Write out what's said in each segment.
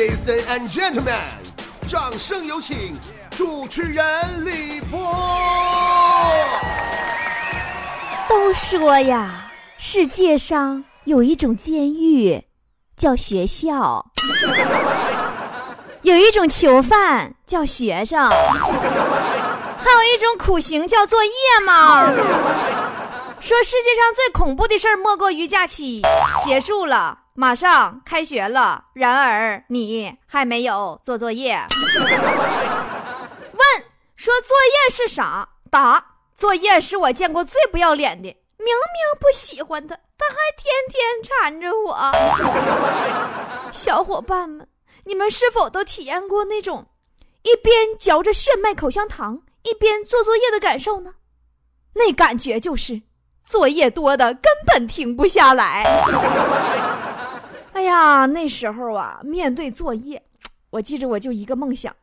Ladies and gentlemen，掌声有请主持人李波。都说呀，世界上有一种监狱叫学校，有一种囚犯叫学生，还有一种苦刑叫做夜猫。说世界上最恐怖的事儿莫过于假期结束了，马上开学了，然而你还没有做作业。问说作业是啥？答作业是我见过最不要脸的。明明不喜欢他，他还天天缠着我。小伙伴们，你们是否都体验过那种一边嚼着炫迈口香糖一边做作业的感受呢？那感觉就是作业多的根本停不下来。哎呀，那时候啊，面对作业，我记着我就一个梦想，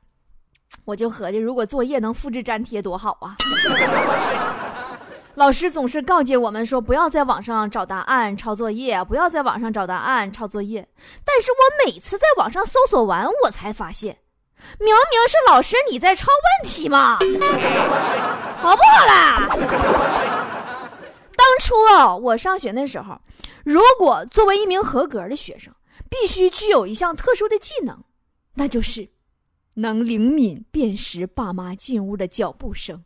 我就合计，如果作业能复制粘贴多好啊！老师总是告诫我们说，不要在网上找答案抄作业，不要在网上找答案抄作业。但是我每次在网上搜索完，我才发现，明明是老师你在抄问题嘛，好不好啦？当初啊，我上学那时候，如果作为一名合格的学生，必须具有一项特殊的技能，那就是能灵敏辨识爸妈进屋的脚步声。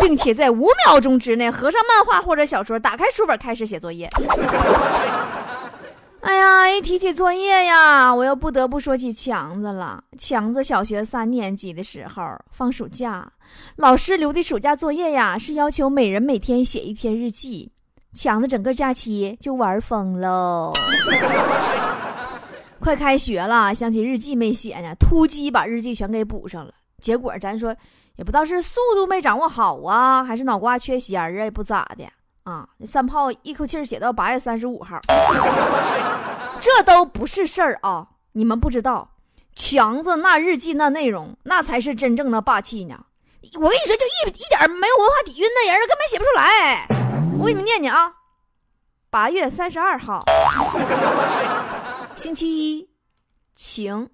并且在五秒钟之内合上漫画或者小说，打开书本开始写作业。哎呀，一提起作业呀，我又不得不说起强子了。强子小学三年级的时候放暑假，老师留的暑假作业呀是要求每人每天写一篇日记。强子整个假期就玩疯喽。快开学了，想起日记没写呢，突击把日记全给补上了。结果咱说。也不知道是速度没掌握好啊，还是脑瓜缺弦儿啊，也不咋的啊。那三炮一口气写到八月三十五号，这都不是事儿啊！你们不知道，强子那日记那内容，那才是真正的霸气呢。我跟你说，就一一点没有文化底蕴的人，根本写不出来。我给你们念念啊，八月三十二号，星期一，晴。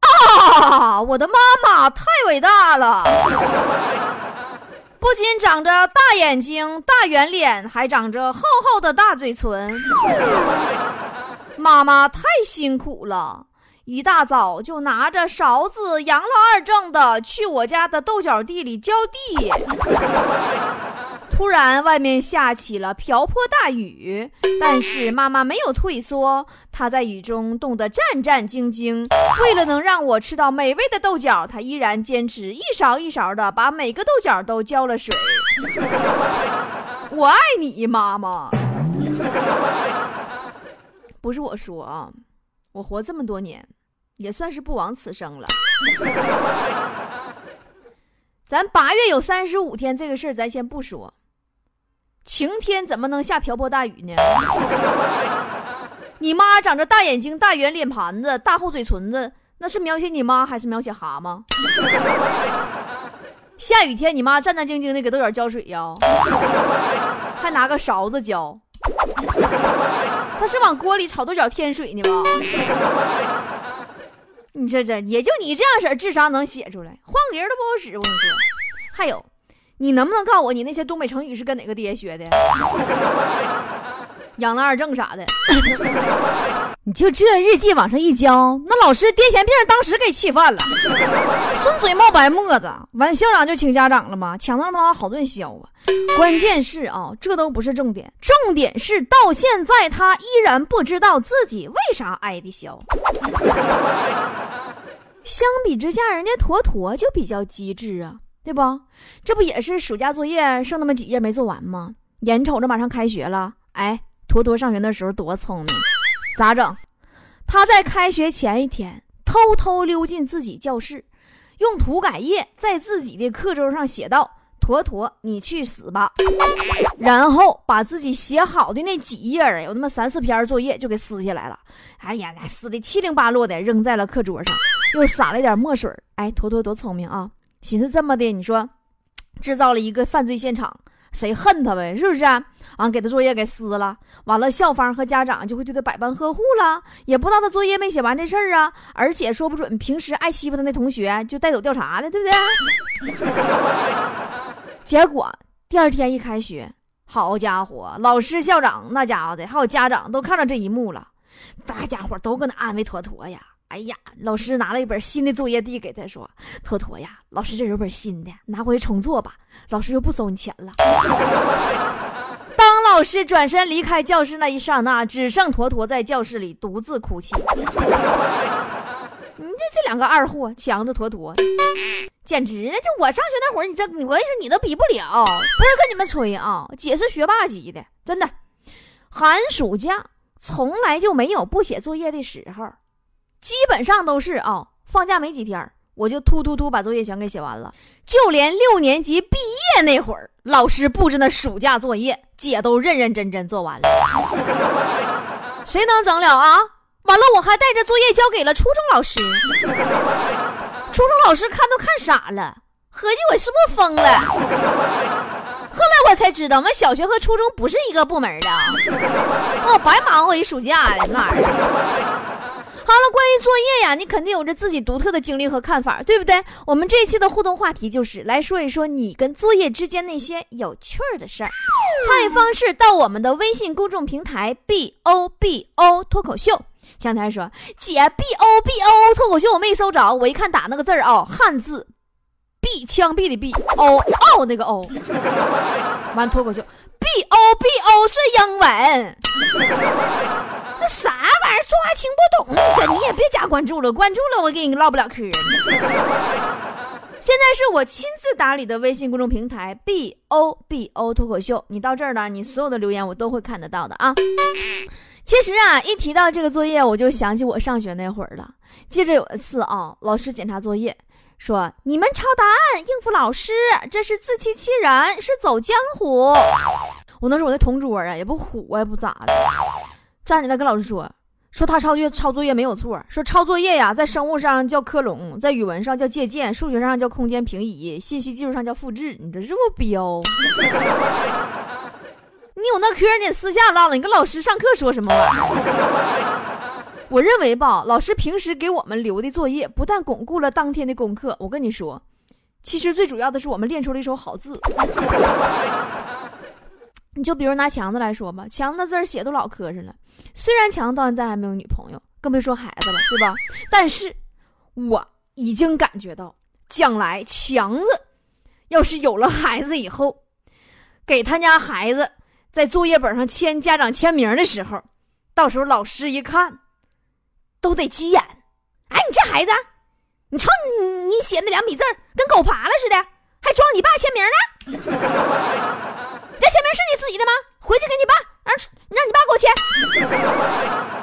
啊！我的妈妈太伟大了，不仅长着大眼睛、大圆脸，还长着厚厚的大嘴唇。妈妈太辛苦了，一大早就拿着勺子，扬了二正的去我家的豆角地里浇地。突然，外面下起了瓢泼大雨，但是妈妈没有退缩，她在雨中冻得战战兢兢。为了能让我吃到美味的豆角，她依然坚持一勺一勺的把每个豆角都浇了水。我爱你，妈妈。不是我说啊，我活这么多年，也算是不枉此生了。咱八月有三十五天，这个事儿咱先不说。晴天怎么能下瓢泼大雨呢？你妈长着大眼睛、大圆脸盘子、大厚嘴唇子，那是描写你妈还是描写蛤蟆？下雨天，你妈战战兢兢的给豆角浇水呀，还拿个勺子浇，他是往锅里炒豆角添水呢吗？你这这也就你这样式儿智商能写出来，换个人都不好使。我跟你说，还有。你能不能告诉我，你那些东北成语是跟哪个爹学的？养了二正啥的？你就这日记往上一交，那老师癫痫病当时给气犯了，顺嘴冒白沫子，完校长就请家长了嘛？抢子让他妈好顿削啊！关键是啊，这都不是重点，重点是到现在他依然不知道自己为啥挨的削。相比之下，人家坨坨就比较机智啊。对不？这不也是暑假作业剩那么几页没做完吗？眼瞅着马上开学了，哎，坨坨上学的时候多聪明，咋整？他在开学前一天偷偷溜进自己教室，用涂改液在自己的课桌上写道：“坨坨，你去死吧！”然后把自己写好的那几页，有那么三四篇作业就给撕下来了。哎呀，撕的七零八落的，扔在了课桌上，又撒了点墨水。哎，坨坨多聪明啊！寻思这么的，你说，制造了一个犯罪现场，谁恨他呗，是不是啊？完给他作业给撕了，完了校方和家长就会对他百般呵护了，也不知道他作业没写完这事儿啊，而且说不准平时爱欺负他那同学就带走调查了，对不对？结果第二天一开学，好家伙，老师、校长那家伙的，还有家长都看到这一幕了，大家伙都搁那安慰坨坨呀。哎呀，老师拿了一本新的作业递给他，说：“坨坨呀，老师这有本新的，拿回去重做吧。老师又不收你钱了。”当老师转身离开教室那一刹那，只剩坨坨在教室里独自哭泣。你这这两个二货，强子坨坨，简直！就我上学那会儿，你这我跟你说，你都比不了。不是跟你们吹啊，姐是学霸级的，真的。寒暑假从来就没有不写作业的时候。基本上都是啊，放假没几天，我就突突突把作业全给写完了。就连六年级毕业那会儿，老师布置那暑假作业，姐都认认真真做完了。谁能整了啊？完了，我还带着作业交给了初中老师。初中老师看都看傻了，合计我是不是疯了？后来我才知道，我们小学和初中不是一个部门的。我白忙活一暑假了，那玩意儿。好了，关于作业呀，你肯定有着自己独特的经历和看法，对不对？我们这一期的互动话题就是来说一说你跟作业之间那些有趣儿的事儿。参与方式到我们的微信公众平台 b o b o 脱口秀。前台说姐 b o b o 脱口秀我没搜着，我一看打那个字儿啊，汉字 b 枪毙的 b o 哦那个 o，完脱口秀 b o b o 是英文。那啥，说话听不懂，这你也别加关注了，关注了我跟你唠不了嗑。现在是我亲自打理的微信公众平台 B O B O 脱口秀，你到这儿了，你所有的留言我都会看得到的啊。其实啊，一提到这个作业，我就想起我上学那会儿了。记着有一次啊，老师检查作业，说你们抄答案应付老师，这是自欺欺人，是走江湖。我那时候我那同桌啊，也不虎啊，也不咋的。站起来跟老师说：“说他抄作抄作业没有错。说抄作业呀，在生物上叫克隆，在语文上叫借鉴，数学上叫空间平移，信息技术上叫复制。你这是不彪？你有那嗑你私下唠了，你跟老师上课说什么？我认为吧，老师平时给我们留的作业，不但巩固了当天的功课，我跟你说，其实最主要的是我们练出了一手好字。”你就比如拿强子来说吧，强子字儿写都老磕碜了。虽然强子到现在还没有女朋友，更别说孩子了，对吧？但是我已经感觉到，将来强子要是有了孩子以后，给他家孩子在作业本上签家长签名的时候，到时候老师一看，都得急眼。哎，你这孩子，你瞅你你写那两笔字跟狗爬了似的，还装你爸签名呢？这签名是你自己的吗？回去给你爸，让让你爸给我签，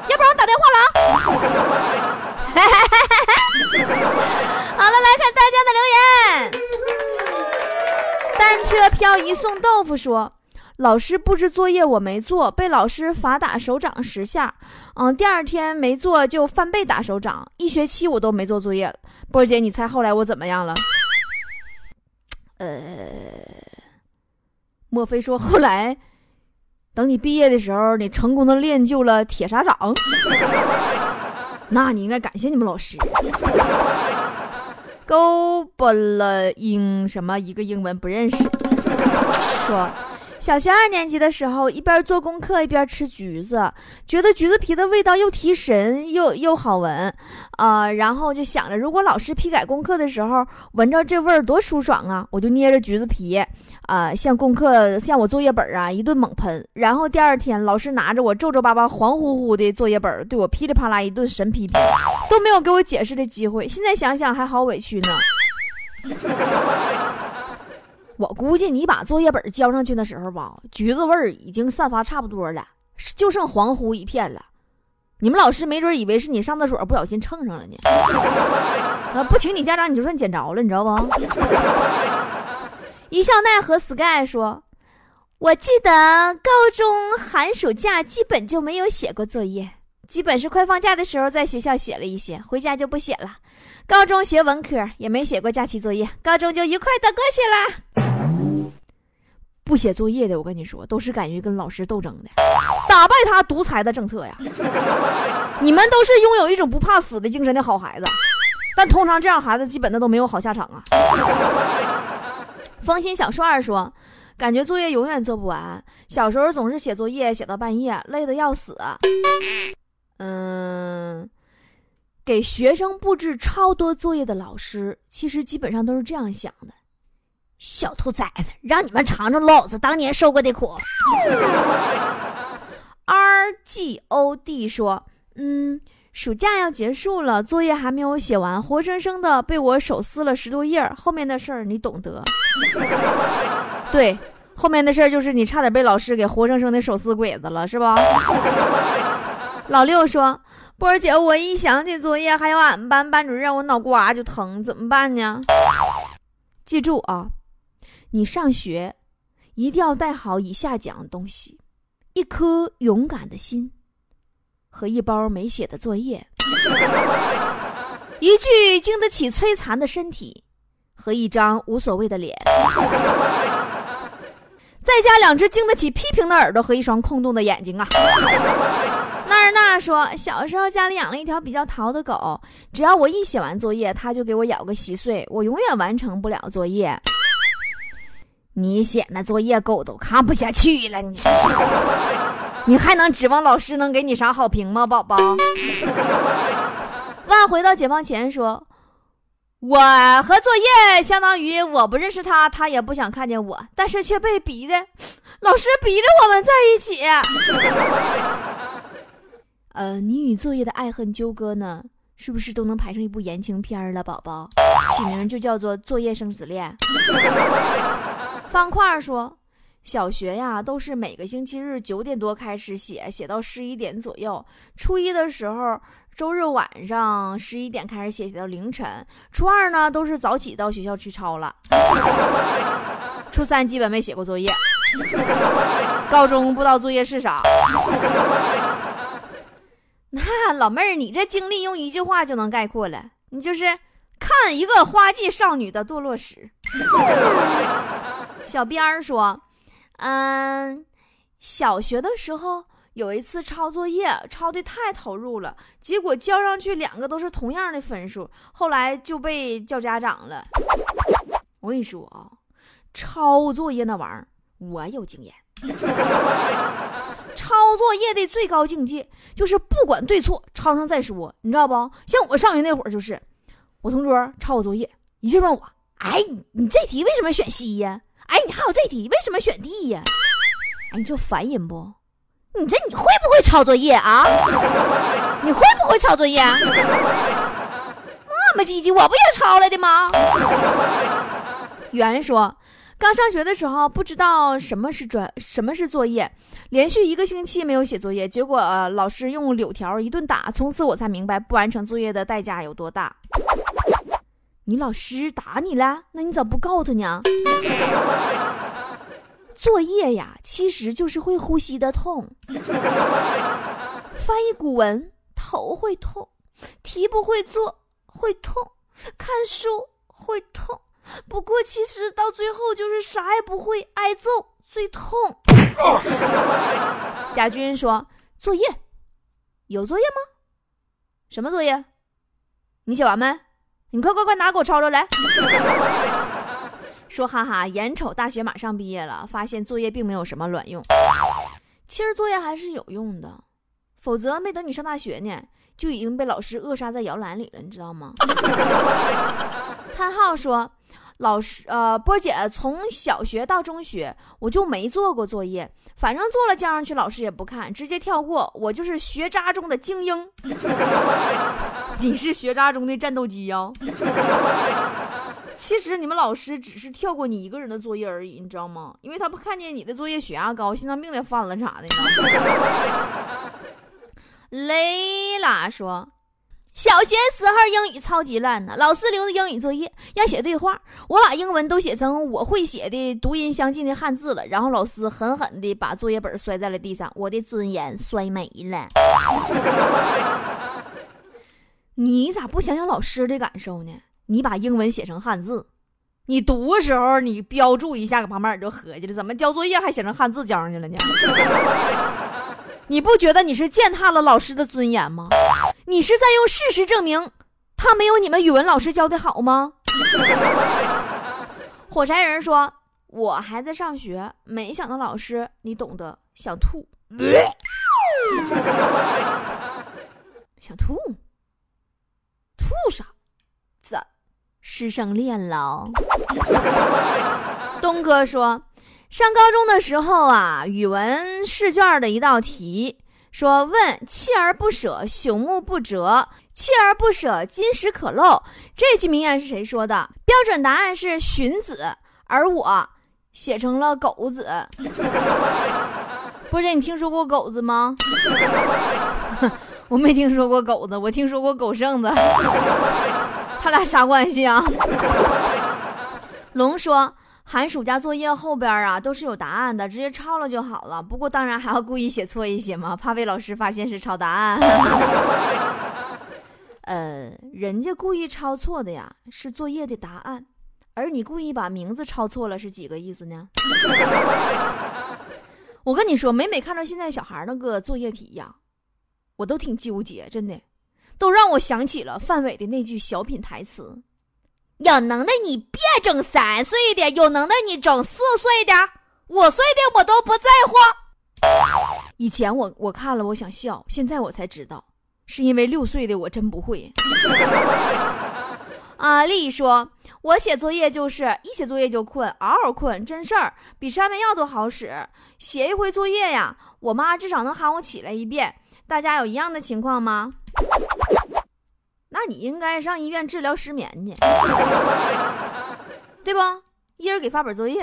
要不然我打电话了啊！好了，来看大家的留言。单车漂移送豆腐说：“老师布置作业我没做，被老师罚打手掌十下。嗯，第二天没做就翻倍打手掌，一学期我都没做作业了。波儿姐，你猜后来我怎么样了？呃。”莫非说 后来，等你毕业的时候，你成功的练就了铁砂掌？那你应该感谢你们老师。勾巴了英什么一个英文不认识，说。小学二年级的时候，一边做功课一边吃橘子，觉得橘子皮的味道又提神又又好闻，啊，然后就想着，如果老师批改功课的时候闻着这味儿多舒爽啊！我就捏着橘子皮，啊，向功课向我作业本啊一顿猛喷，然后第二天老师拿着我皱皱巴巴、黄乎乎的作业本对我噼里啪啦一顿神批评，都没有给我解释的机会。现在想想还好委屈呢。我估计你把作业本交上去的时候吧，橘子味儿已经散发差不多了，就剩黄乎一片了。你们老师没准以为是你上厕所不小心蹭上了呢。啊，不请你家长，你就算捡着了，你知道不？一笑奈何 sky 说：“我记得高中寒暑假基本就没有写过作业，基本是快放假的时候在学校写了一些，回家就不写了。”高中学文科也没写过假期作业，高中就愉快的过去了。不写作业的，我跟你说，都是敢于跟老师斗争的，打败他独裁的政策呀！你们都是拥有一种不怕死的精神的好孩子，但通常这样孩子基本的都没有好下场啊。风心小帅儿说：“感觉作业永远做不完，小时候总是写作业写到半夜，累得要死。”嗯，给学生布置超多作业的老师，其实基本上都是这样想的。小兔崽子，让你们尝尝老子当年受过的苦。R G O D 说：“嗯，暑假要结束了，作业还没有写完，活生生的被我手撕了十多页。后面的事儿你懂得。对，后面的事儿就是你差点被老师给活生生的手撕鬼子了，是吧？”老六说：“波儿姐，我一想起作业还有俺们班班主任，我脑瓜就疼，怎么办呢？记住啊。”你上学一定要带好以下几样东西：一颗勇敢的心，和一包没写的作业；一具经得起摧残的身体，和一张无所谓的脸；再加两只经得起批评的耳朵和一双空洞的眼睛啊！娜儿娜说，小时候家里养了一条比较淘的狗，只要我一写完作业，它就给我咬个稀碎，我永远完成不了作业。你写那作业，狗都看不下去了。你 你还能指望老师能给你啥好评吗，宝宝？万回到解放前说，我和作业相当于我不认识他，他也不想看见我，但是却被逼的，老师逼着我们在一起。呃，你与作业的爱恨纠葛呢，是不是都能排成一部言情片了，宝宝？起名就叫做《作业生死恋》。方块说：“小学呀，都是每个星期日九点多开始写，写到十一点左右。初一的时候，周日晚上十一点开始写，写到凌晨。初二呢，都是早起到学校去抄了。初三基本没写过作业。高中不知道作业是啥。那老妹儿，你这经历用一句话就能概括了，你就是看一个花季少女的堕落史。”小编说：“嗯，小学的时候有一次抄作业，抄的太投入了，结果交上去两个都是同样的分数，后来就被叫家长了。我跟你说啊，抄作业那玩意儿，我有经验。抄作业的最高境界就是不管对错，抄上再说，你知道不？像我上学那会儿，就是我同桌抄我作业，一劲问我：‘哎，你这题为什么选 C 呀？’”哎，你还有这题，为什么选 D 呀？哎，你这烦人不？你这你会不会抄作业啊？你会不会抄作业？磨磨唧唧，我不也抄来的吗？圆说，刚上学的时候不知道什么是专，什么是作业，连续一个星期没有写作业，结果老师用柳条一顿打，从此我才明白不完成作业的代价有多大。你老师打你了？那你咋不告他呢？作业呀，其实就是会呼吸的痛。翻译古文头会痛，题不会做会痛，看书会痛。不过其实到最后就是啥也不会，挨揍最痛。贾军说：“作业有作业吗？什么作业？你写完没？”你快快快拿给我抄抄来！说哈哈，眼瞅大学马上毕业了，发现作业并没有什么卵用。其实作业还是有用的，否则没等你上大学呢，就已经被老师扼杀在摇篮里了，你知道吗？叹号说。老师，呃，波姐从小学到中学，我就没做过作业，反正做了交上去，老师也不看，直接跳过。我就是学渣中的精英。你是学渣中的战斗机呀？其实你们老师只是跳过你一个人的作业而已，你知道吗？因为他不看见你的作业血压高、心脏病的犯了啥的。雷拉说。小学时候英语超级烂呢，老师留的英语作业让写对话，我把英文都写成我会写的读音相近的汉字了，然后老师狠狠地把作业本摔在了地上，我的尊严摔没了。你咋不想想老师的感受呢？你把英文写成汉字，你读的时候你标注一下，搁旁边就合计了，怎么交作业还写成汉字交上去了呢？你不觉得你是践踏了老师的尊严吗？你是在用事实证明他没有你们语文老师教的好吗？火柴人说：“我还在上学，没想到老师，你懂得，想吐，想吐，吐啥？咋？师生恋了？” 东哥说：“上高中的时候啊，语文试卷的一道题。”说问锲而不舍，朽木不折；锲而不舍，金石可镂。这句名言是谁说的？标准答案是荀子，而我写成了狗子。波姐，你听说过狗子吗？我没听说过狗子，我听说过狗剩子。他俩啥关系啊？龙说。寒暑假作业后边啊都是有答案的，直接抄了就好了。不过当然还要故意写错一些嘛，怕被老师发现是抄答案。呃，人家故意抄错的呀是作业的答案，而你故意把名字抄错了是几个意思呢？我跟你说，每每看到现在小孩那个作业题呀，我都挺纠结，真的，都让我想起了范伟的那句小品台词。有能耐你别整三岁的，有能耐你整四岁的、五岁的，我都不在乎。以前我我看了，我想笑，现在我才知道，是因为六岁的我真不会。啊，丽说，我写作业就是一写作业就困，嗷嗷困，真事儿，比吃安眠药都好使。写一回作业呀，我妈至少能喊我起来一遍。大家有一样的情况吗？那你应该上医院治疗失眠去，对不？一人给发本作业。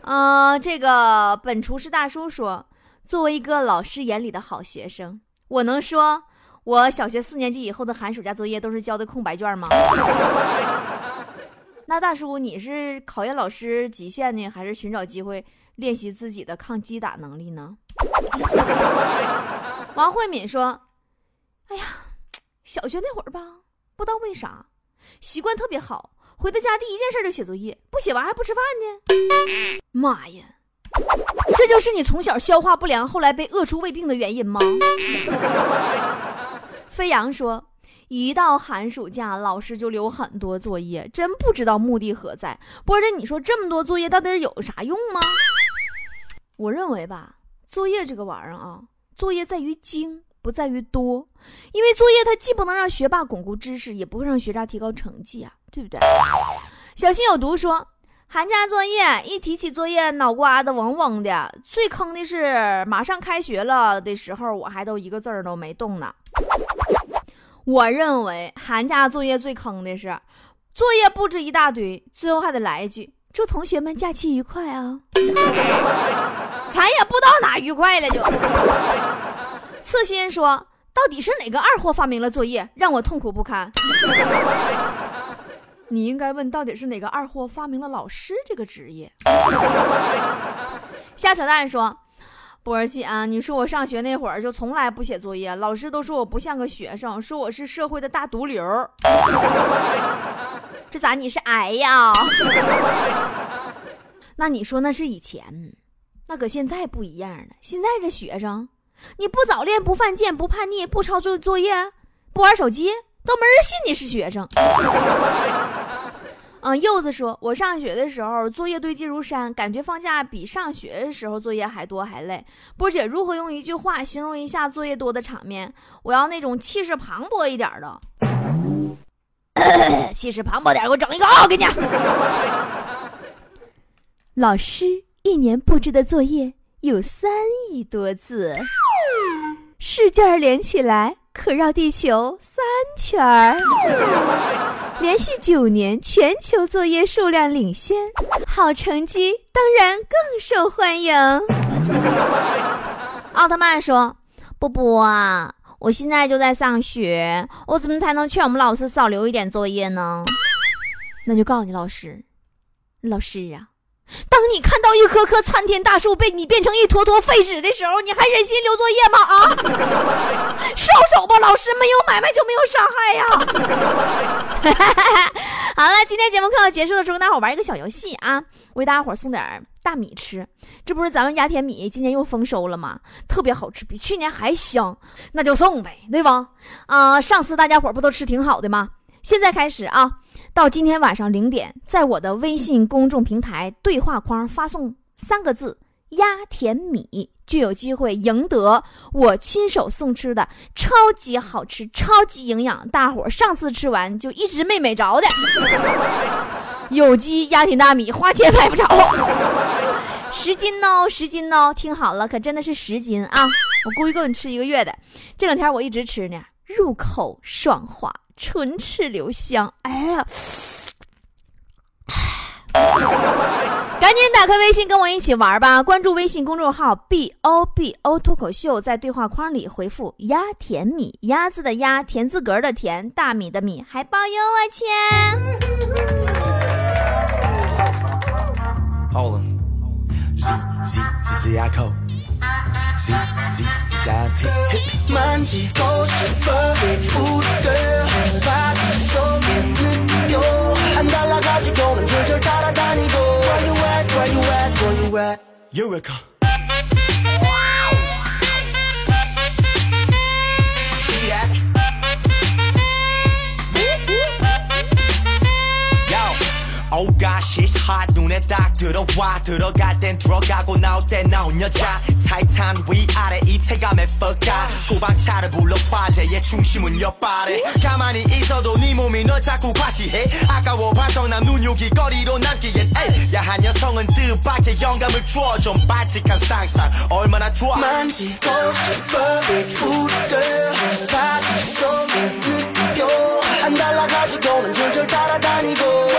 嗯，这个本厨师大叔说，作为一个老师眼里的好学生，我能说我小学四年级以后的寒暑假作业都是交的空白卷吗？那大叔，你是考验老师极限呢，还是寻找机会练习自己的抗击打能力呢？王慧敏说：“哎呀。”小学那会儿吧，不知道为啥，习惯特别好，回到家第一件事就写作业，不写完还不吃饭呢。妈呀，这就是你从小消化不良，后来被饿出胃病的原因吗？飞扬说，一到寒暑假，老师就留很多作业，真不知道目的何在。波着你说这么多作业到底有啥用吗？我认为吧，作业这个玩意儿啊，作业在于精。不在于多，因为作业它既不能让学霸巩固知识，也不会让学渣提高成绩啊，对不对？小心有毒说，寒假作业一提起作业，脑瓜子嗡嗡的。最坑的是马上开学了的时候，我还都一个字儿都没动呢。我认为寒假作业最坑的是，作业布置一大堆，最后还得来一句“祝同学们假期愉快啊”，咱也不知道哪愉快了就。刺心说：“到底是哪个二货发明了作业，让我痛苦不堪？” 你应该问到底是哪个二货发明了老师这个职业。瞎扯淡说：“波儿姐啊，你说我上学那会儿就从来不写作业，老师都说我不像个学生，说我是社会的大毒瘤。这咋你是癌呀？那你说那是以前，那搁现在不一样了。现在这学生。”你不早恋，不犯贱，不叛逆，不抄作作业，不玩手机，都没人信你是学生。嗯，柚子说，我上学的时候作业堆积如山，感觉放假比上学的时候作业还多还累。波姐如何用一句话形容一下作业多的场面？我要那种气势磅礴一点的，气势磅礴点，给我整一个啊！给你，老师一年布置的作业有三亿多字。试卷连起来可绕地球三圈儿，连续九年全球作业数量领先，好成绩当然更受欢迎。奥特曼说：“波波啊，我现在就在上学，我怎么才能劝我们老师少留一点作业呢？”那就告诉你老师，老师啊，当你看到一棵棵参天大树被你变成一坨坨废纸的时候，你还忍心留作业吗？啊，收手吧，老师，没有买卖就没有伤害呀。好了，今天节目快要结束的时候，大伙玩一个小游戏啊，为大家伙送点大米吃。这不是咱们压田米今年又丰收了吗？特别好吃，比去年还香，那就送呗，对吧？啊，上次大家伙不都吃挺好的吗？现在开始啊，到今天晚上零点，在我的微信公众平台对话框发送三个字“压田米”，就有机会赢得我亲手送吃的超级好吃、超级营养，大伙上次吃完就一直没美着的 有机压田大米，花钱买不着，十斤哦，十斤哦，听好了，可真的是十斤啊！我估计够你吃一个月的。这两天我一直吃呢，入口爽滑。唇齿留香，哎呀！赶紧打开微信跟我一起玩吧！关注微信公众号 “b o b o” 脱口秀，在对话框里回复“鸭甜米”，鸭子的鸭，田字格的田，大米的米，还包邮啊，亲 ！Z Z Z T 만지고 싶어 우리의 바지 속에 느껴 안 달라가지고는 줄줄 따라다니고 Where you at where you at where you at Eureka See that? Oh gosh, it's hot 눈에 딱 들어와. 들어갈 땐 들어가고 나올 땐 나온 여자. 타이탄 위아래 입체감에 뻑가. 소방차를 불러 화재의 중심은 옆발에 가만히 있어도 네 몸이 널 자꾸 과시해. 아까워 반성난 눈요기 거리로 남기엔 에이. 야한 여성은 뜻밖의 영감을 주어 좀 바칙한 상상. 얼마나 좋아. 만지고 싶어 우리가 바지 속에 느껴. 안 달라가지고는 줄줄 따라다니고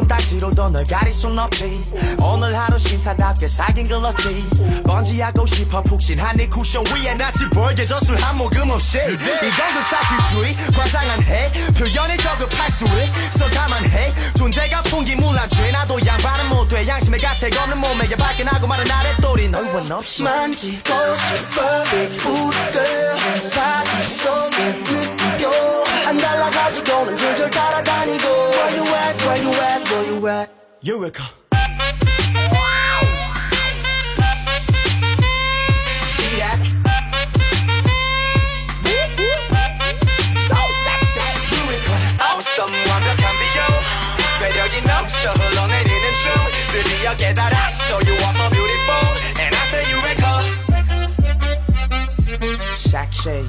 19금 딱지로도 널 가릴 순 없지. 오늘 하루 신사답게 살긴 글렀지. 번지하고 싶어 푹신한 네 쿠션 위에 낯이 벌게져 술한 모금 없이. 이건 극 사실주의 과장한 해. 표현에 저급할 수 있어 감안해. 존재가 풍기물난 죄. 나도 양반은 못돼 양심에 가책 없는 몸에 발끈하고 마른 아래 또리 널원 없이. 만지고 싶어 우리가 바지 속에 느껴 안 달라가지고는 줄줄 따라다니고 Where you at where you at where you at Eureka See that? So sexy Eureka Awesome 완벽한 비교 괴력이 넘쳐 흘러내리는 춤 드디어 깨달았어 You are so beautiful And I say Eureka Sexy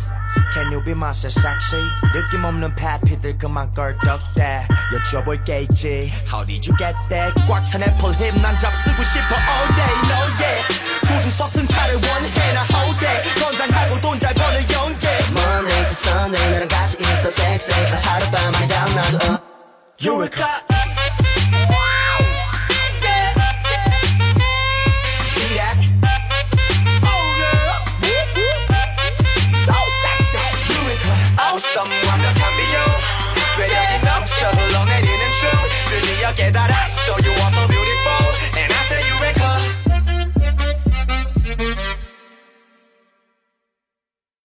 Can you be my sexy? 느낌 없는 패피들 그만 껄떡대 여쭤볼 게 있지 How did you get that? 꽉 찬 애플 힙난 잡쓰고 싶어 all day no yeah 조수 섰은 차를 원해 나 hold that 건장하고 돈 잘 버는 연계 Monday to Sunday 나랑 같이 있어 sexy 하룻밤 아니다 나도 uh Eureka See quedará.